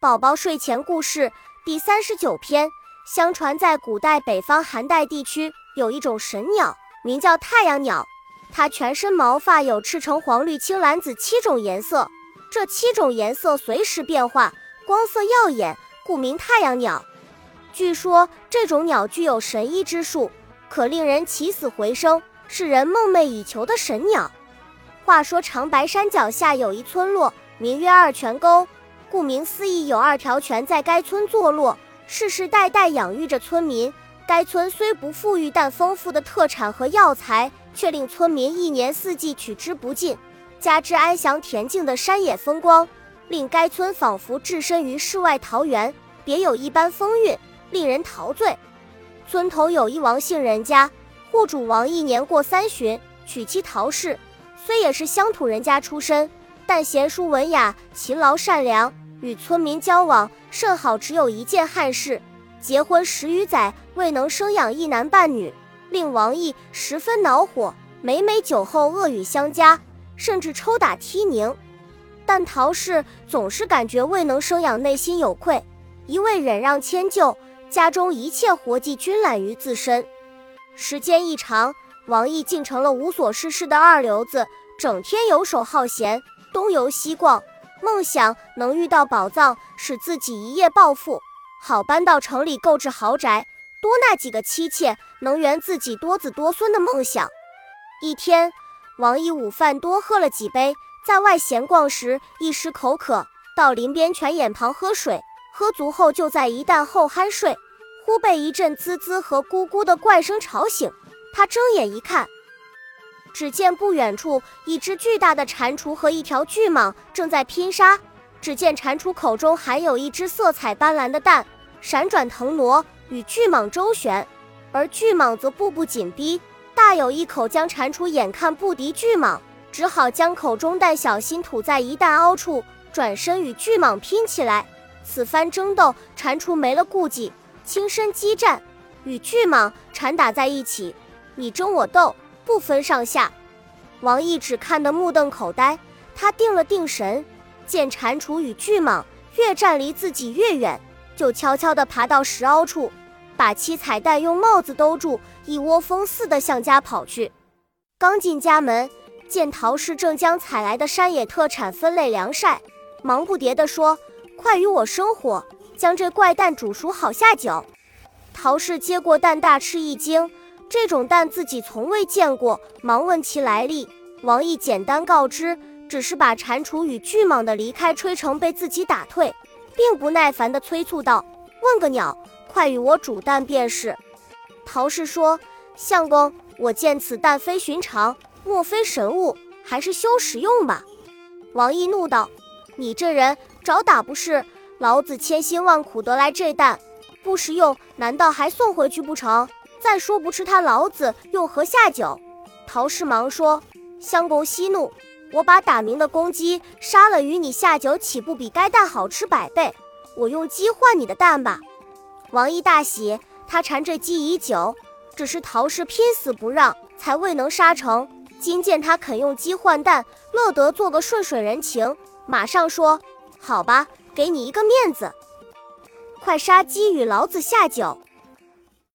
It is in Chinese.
宝宝睡前故事第三十九篇。相传在古代北方寒带地区，有一种神鸟，名叫太阳鸟。它全身毛发有赤橙黄绿青蓝紫七种颜色，这七种颜色随时变化，光色耀眼，故名太阳鸟。据说这种鸟具有神医之术，可令人起死回生，是人梦寐以求的神鸟。话说长白山脚下有一村落，名曰二泉沟。顾名思义，有二条泉在该村坐落，世世代代养育着村民。该村虽不富裕，但丰富的特产和药材却令村民一年四季取之不尽。加之安详恬静的山野风光，令该村仿佛置身于世外桃源，别有一般风韵，令人陶醉。村头有一王姓人家，户主王一年过三旬，娶妻陶氏，虽也是乡土人家出身，但贤淑文雅，勤劳善良。与村民交往甚好，只有一件憾事：结婚十余载未能生养一男半女，令王毅十分恼火。每每酒后恶语相加，甚至抽打踢拧。但陶氏总是感觉未能生养，内心有愧，一味忍让迁就，家中一切活计均揽于自身。时间一长，王毅竟成了无所事事的二流子，整天游手好闲，东游西逛。梦想能遇到宝藏，使自己一夜暴富，好搬到城里购置豪宅，多纳几个妻妾，能圆自己多子多孙的梦想。一天，王毅午饭多喝了几杯，在外闲逛时一时口渴，到林边泉眼旁喝水，喝足后就在一旦后酣睡，忽被一阵滋滋和咕咕的怪声吵醒。他睁眼一看。只见不远处，一只巨大的蟾蜍和一条巨蟒正在拼杀。只见蟾蜍口中含有一只色彩斑斓的蛋，闪转腾挪，与巨蟒周旋；而巨蟒则步步紧逼，大有一口将蟾蜍眼看不敌巨蟒，只好将口中蛋小心吐在一蛋凹处，转身与巨蟒拼起来。此番争斗，蟾蜍没了顾忌，亲身激战，与巨蟒缠打在一起，你争我斗。不分上下，王毅只看得目瞪口呆。他定了定神，见蟾蜍与巨蟒越站离自己越远，就悄悄地爬到石凹处，把七彩蛋用帽子兜住，一窝蜂似的向家跑去。刚进家门，见陶氏正将采来的山野特产分类晾晒，忙不迭地说：“快与我生火，将这怪蛋煮熟好下酒。”陶氏接过蛋，大吃一惊。这种蛋自己从未见过，忙问其来历。王毅简单告知，只是把蟾蜍与巨蟒的离开吹成被自己打退，并不耐烦地催促道：“问个鸟，快与我煮蛋便是。”陶氏说：“相公，我见此蛋非寻常，莫非神物，还是休食用吧。”王毅怒道：“你这人找打不是？老子千辛万苦得来这蛋，不食用，难道还送回去不成？”再说不吃他，老子又何下酒？陶氏忙说：“相公息怒，我把打鸣的公鸡杀了，与你下酒，岂不比该蛋好吃百倍？我用鸡换你的蛋吧。”王毅大喜，他缠这鸡已久，只是陶氏拼死不让，才未能杀成。今见他肯用鸡换蛋，乐得做个顺水人情，马上说：“好吧，给你一个面子，快杀鸡与老子下酒。”